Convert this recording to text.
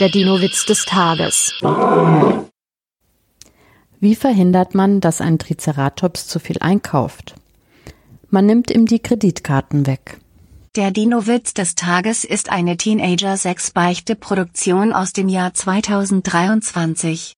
Der Dino-Witz des Tages. Wie verhindert man, dass ein Triceratops zu viel einkauft? Man nimmt ihm die Kreditkarten weg. Der Dino-Witz des Tages ist eine Teenager-6-Beichte-Produktion aus dem Jahr 2023.